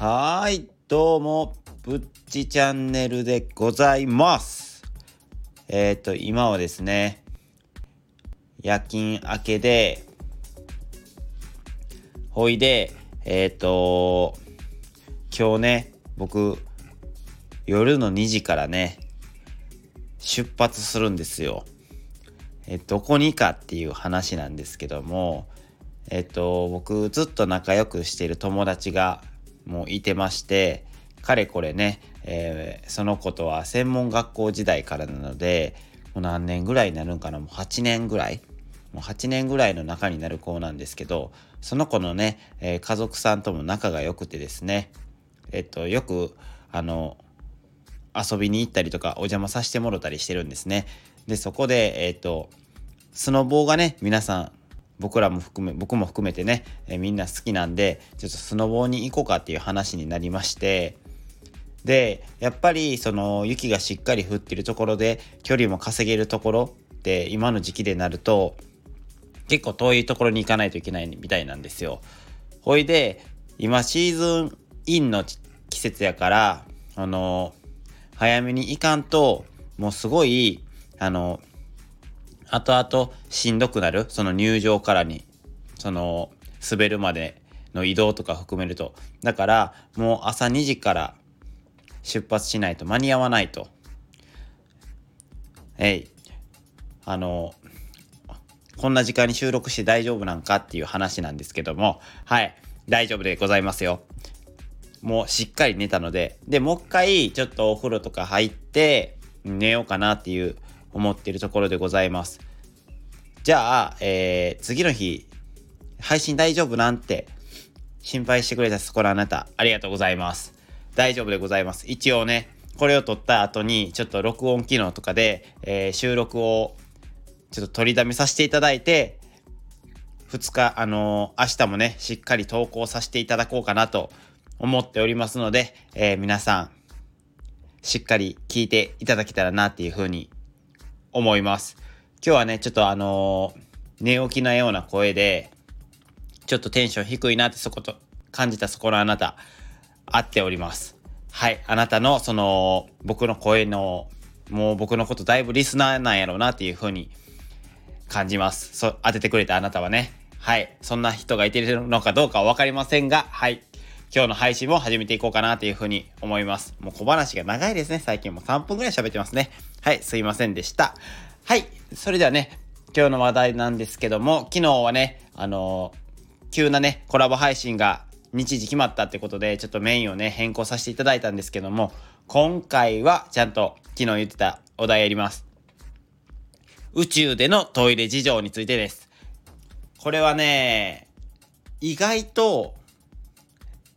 はい、どうも、ぶっちチャンネルでございます。えっ、と、今はですね、夜勤明けで、ほいで、えっ、と、今日ね、僕、夜の2時からね、出発するんですよ。えどこにかっていう話なんですけども、えっと、僕ずっと仲良くしている友達がもいてましてかれこれね、えーその子とは専門学校時代からなのでもう何年ぐらいになるんかなもう8年ぐらいもう8年ぐらいの仲になる子なんですけどその子のね、えー家族さんとも仲が良くてですねえっとよくあの遊びに行ったりとかお邪魔させてもろたりしてるんですね。でそこでえっとスノボーがね皆さん僕らも含め僕も含めてね、えーみんな好きなんでちょっとスノボーに行こうかっていう話になりましてでやっぱりその雪がしっかり降ってるところで距離も稼げるところって今の時期でなると結構遠いところに行かないといけないみたいなんですよ。ほいで今シーズンインの季節やからあの早めに行かんともうすごいあの後々しんどくなる。その入場からに。その滑るまでの移動とか含めると。だからもう朝2時から出発しないと間に合わないと。えい。あのこんな時間に収録して大丈夫なんかっていう話なんですけども。はい。大丈夫でございますよ。もうしっかり寝たので。でもう一回ちょっとお風呂とか入って寝ようかなっていう思ってるところでございます。じゃあ、えー次の日配信大丈夫なんて心配してくれたそこのあなたありがとうございます。大丈夫でございます。一応ねこれを撮った後にちょっと録音機能とかで、えー収録をちょっと取りだめさせていただいて2日あのー明日もねしっかり投稿させていただこうかなと思っておりますので、えー皆さんしっかり聞いていただけたらなっていうふうに思います。今日はねちょっとあの寝起きなような声でちょっとテンション低いなってそこと感じたそこのあなた合っております。はいあなたのその僕の声のもう僕のことだいぶリスナーなんやろうなっていうふうに感じます。そ当ててくれたあなたはね。はいそんな人がいてるのかどうかは分かりませんがはい。今日の配信も始めていこうかなというふうに思います。もう小話が長いですね。最近もう3分ぐらい喋ってますね。はいすいませんでした。はいそれではね今日の話題なんですけども昨日はねあの急なねコラボ配信が日時決まったってことでちょっとメインをね変更させていただいたんですけども今回はちゃんと昨日言ってたお題やります。宇宙でのトイレ事情についてです。これはね意外と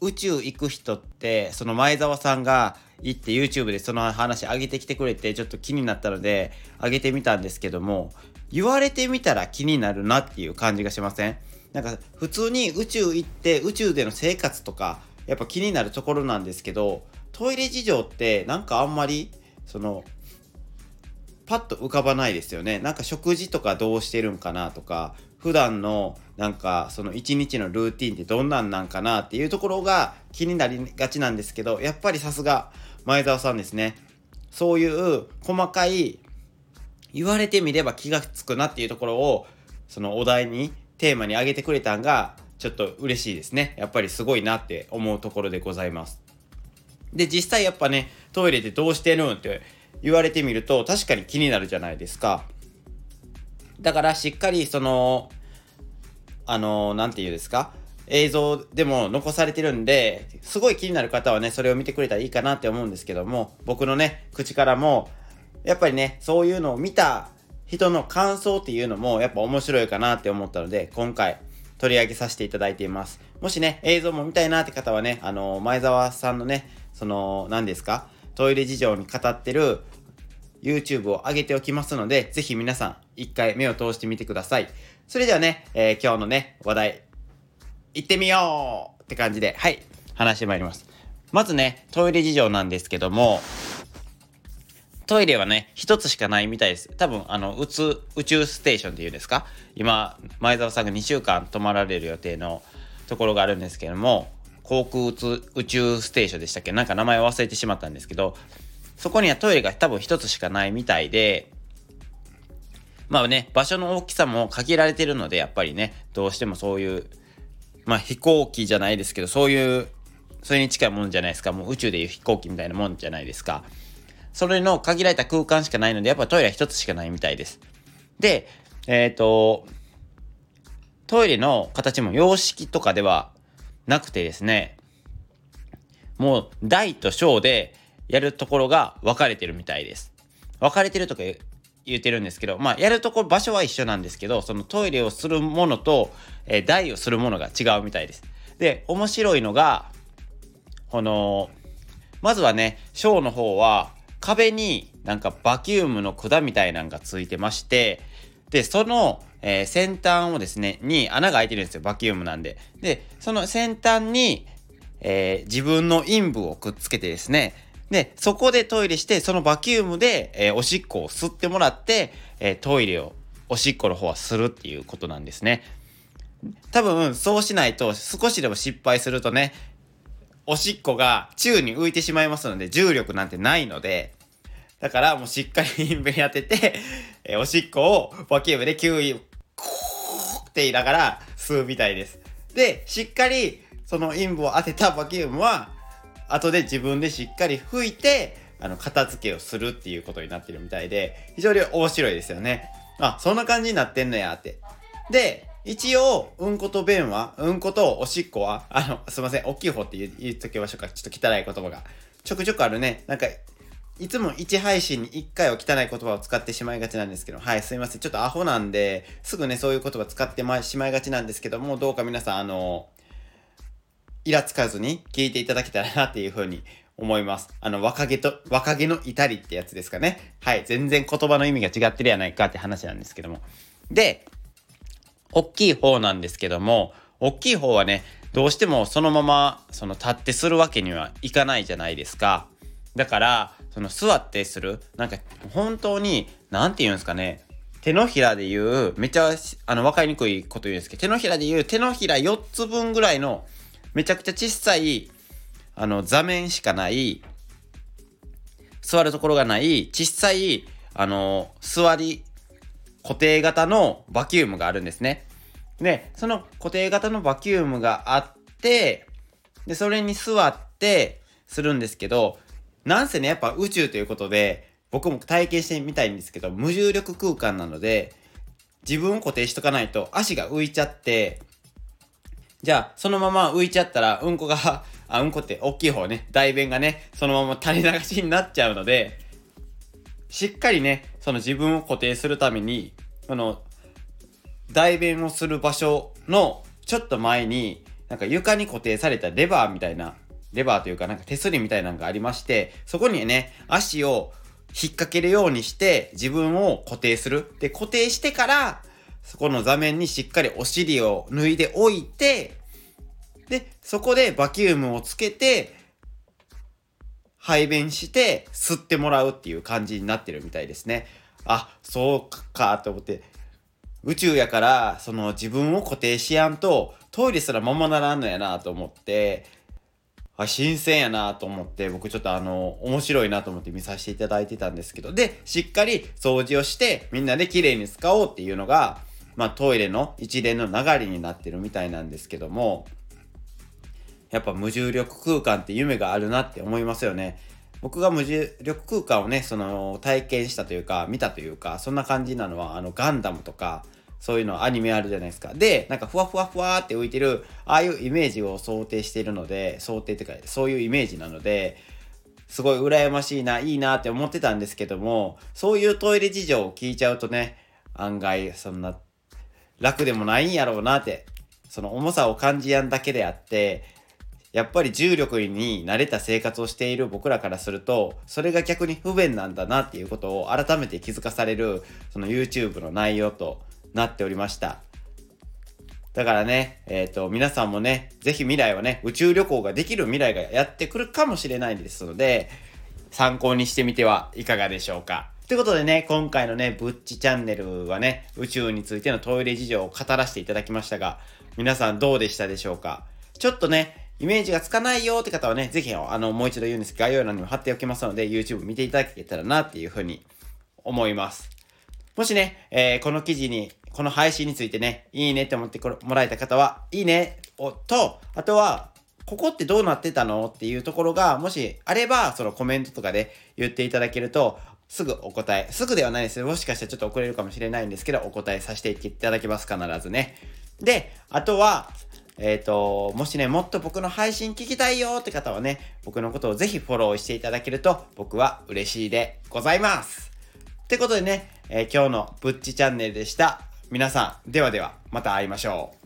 宇宙行く人ってその前澤さんが行って YouTube でその話上げてきてくれてちょっと気になったので上げてみたんですけども言われてみたら気になるなっていう感じがしません？なんか普通に宇宙行って宇宙での生活とかやっぱ気になるところなんですけどトイレ事情ってなんかあんまりそのパッと浮かばないですよね。なんか食事とかどうしてるんかなとか普段のなんかその一日のルーティンってどんなんなんかなっていうところが気になりがちなんですけどやっぱりさすが前澤さんですね。そういう細かい言われてみれば気がつくなっていうところをそのお題にテーマに挙げてくれたんがちょっと嬉しいですね。やっぱりすごいなって思うところでございます。で実際やっぱねトイレでどうしてるんって言われてみると確かに気になるじゃないですか。だからしっかりそのあの何て言うんですか？映像でも残されてるんですごい気になる方はねそれを見てくれたらいいかなって思うんですけども僕のね口からもやっぱりねそういうのを見た人の感想っていうのもやっぱ面白いかなって思ったので今回取り上げさせていただいています。もしね映像も見たいなって方はねあの前澤さんのねその何ですか？トイレ事情に語ってる YouTube を上げておきますので、ぜひ皆さん一回目を通してみてください。それではね、えー今日のね、話題、行ってみようって感じで、はい、話してまいります。まずね、トイレ事情なんですけども、トイレはね、一つしかないみたいです。多分、あの、宇宙、宇宙ステーションっていうんですか？今、前澤さんが2週間泊まられる予定のところがあるんですけども、航空宇宙ステーションでしたっけ？なんか名前忘れてしまったんですけど、そこにはトイレが多分一つしかないみたいで、まあね、場所の大きさも限られてるので、やっぱりね、どうしてもそういう、まあ飛行機じゃないですけど、そういう、それに近いもんじゃないですか。もう宇宙でいう飛行機みたいなもんじゃないですか。それの限られた空間しかないので、やっぱトイレは一つしかないみたいです。で、えっ、ー、と、トイレの形も洋式とかではなくてですね、もう大と小でやるところが分かれてるみたいです。分かれてるとか言ってるんですけど、まあやるとこ場所は一緒なんですけど、そのトイレをするものと、えー、台をするものが違うみたいです。で、面白いのが、この、まずはね、小の方は壁になんかバキュームの管みたいなのがついてまして、で、その、えー、先端をですね、に穴が開いてるんですよ。バキュームなんで。で、その先端に、えー、自分の陰部をくっつけてですね、で、そこでトイレして、そのバキュームで、えー、おしっこを吸ってもらって、えー、トイレを、おしっこの方はするっていうことなんですね。多分、そうしないと、少しでも失敗するとね、おしっこが宙に浮いてしまいますので、重力なんてないので、だからもうしっかり陰部に当てて、えー、おしっこをバキュームでキューって言いながら吸うみたいです。で、しっかりその陰部を当てたバキュームは、後で自分でしっかり拭いて、あの、片付けをするっていうことになってるみたいで、非常に面白いですよね。あ、そんな感じになってんのやって。で、一応、うんこと便は、うんことおしっこは、あの、すいません、大きい方って言言っときましょうか。ちょっと汚い言葉が。ちょくちょくあるね。なんか、いつも1配信に1回は汚い言葉を使ってしまいがちなんですけど、はい、すいません。ちょっとアホなんで、すぐね、そういう言葉使ってしまいがちなんですけども、どうか皆さん、あの、イラつかずに聞いていただけたらなっていうふうに思います。あの、若気と、若気の至りってやつですかね。はい、全然言葉の意味が違ってるやないかって話なんですけども。で、大きい方なんですけども、大きい方はね、どうしてもそのまま、その立ってするわけにはいかないじゃないですか。だから、その座ってする、なんか本当に、なんて言うんですかね、手のひらで言う、めっちゃ、あの、わかりにくいこと言うんですけど、手のひらで言う、手のひら4つ分ぐらいの、めちゃくちゃ小さい、あの、座面しかない、座るところがない、小さい、あの、座り、固定型のバキュームがあるんですね。で、その固定型のバキュームがあって、で、それに座ってするんですけど、なんせね、やっぱ宇宙ということで、僕も体験してみたいんですけど、無重力空間なので、自分を固定しとかないと足が浮いちゃって、じゃあ、そのまま浮いちゃったら、うんこが、あ、うんこって大きい方ね、大便がね、そのまま垂れ流しになっちゃうので、しっかりね、その自分を固定するために、この、代弁をする場所のちょっと前に、なんか床に固定されたレバーみたいなレバーというかなんか手すりみたいなのがありまして、そこにね、足を引っ掛けるようにして自分を固定する。で、固定してから、そこの座面にしっかりお尻を脱いでおいて、で、そこでバキュームをつけて、排便して吸ってもらうっていう感じになってるみたいですね。あ、そうかと思って。宇宙やから、その自分を固定しやんと、トイレすらままならんのやなと思って、あ、新鮮やなと思って、僕ちょっとあの、面白いなと思って見させていただいてたんですけど、で、しっかり掃除をして、みんなで綺麗に使おうっていうのが、まあトイレの一連の流れになってるみたいなんですけども、やっぱ無重力空間って夢があるなって思いますよね。僕が無重力空間をね、その体験したというか、見たというか、そんな感じなのは、あのガンダムとか、そういうのアニメあるじゃないですか。で、なんかふわふわふわって浮いてる、ああいうイメージを想定しているので、想定っていうか、そういうイメージなので、すごい羨ましいな、いいなって思ってたんですけども、そういうトイレ事情を聞いちゃうとね、案外、そんな、楽でもないんやろうなって、その重さを感じやんだけであって、やっぱり重力に慣れた生活をしている僕らからすると、それが逆に不便なんだなっていうことを改めて気づかされる、その YouTube の内容となっておりました。だからね、えっ、ー、と、皆さんもね、ぜひ未来はね、宇宙旅行ができる未来がやってくるかもしれないですので、参考にしてみてはいかがでしょうか。ということでね、今回のね、ぶっちチャンネルはね、宇宙についてのトイレ事情を語らせていただきましたが、皆さんどうでしたでしょうか？ちょっとね、イメージがつかないよって方はね、ぜひ、あの、もう一度言うんですけど概要欄にも貼っておきますので、YouTube 見ていただけたらなっていうふうに思います。もしね、えー、この記事に、この配信についてね、いいねって思ってもらえた方は、いいねをと、あとは、ここってどうなってたのっていうところが、もしあれば、そのコメントとかで言っていただけると、すぐお答え、すぐではないですよ。もしかしたらちょっと遅れるかもしれないんですけど、お答えさせていただきます、必ずね。で、あとは、えっ、ー、と、もしね、もっと僕の配信聞きたいよって方はね、僕のことをぜひフォローしていただけると、僕は嬉しいでございます。ってことでね、えー、今日のぶっちチャンネルでした。皆さん、ではでは、また会いましょう。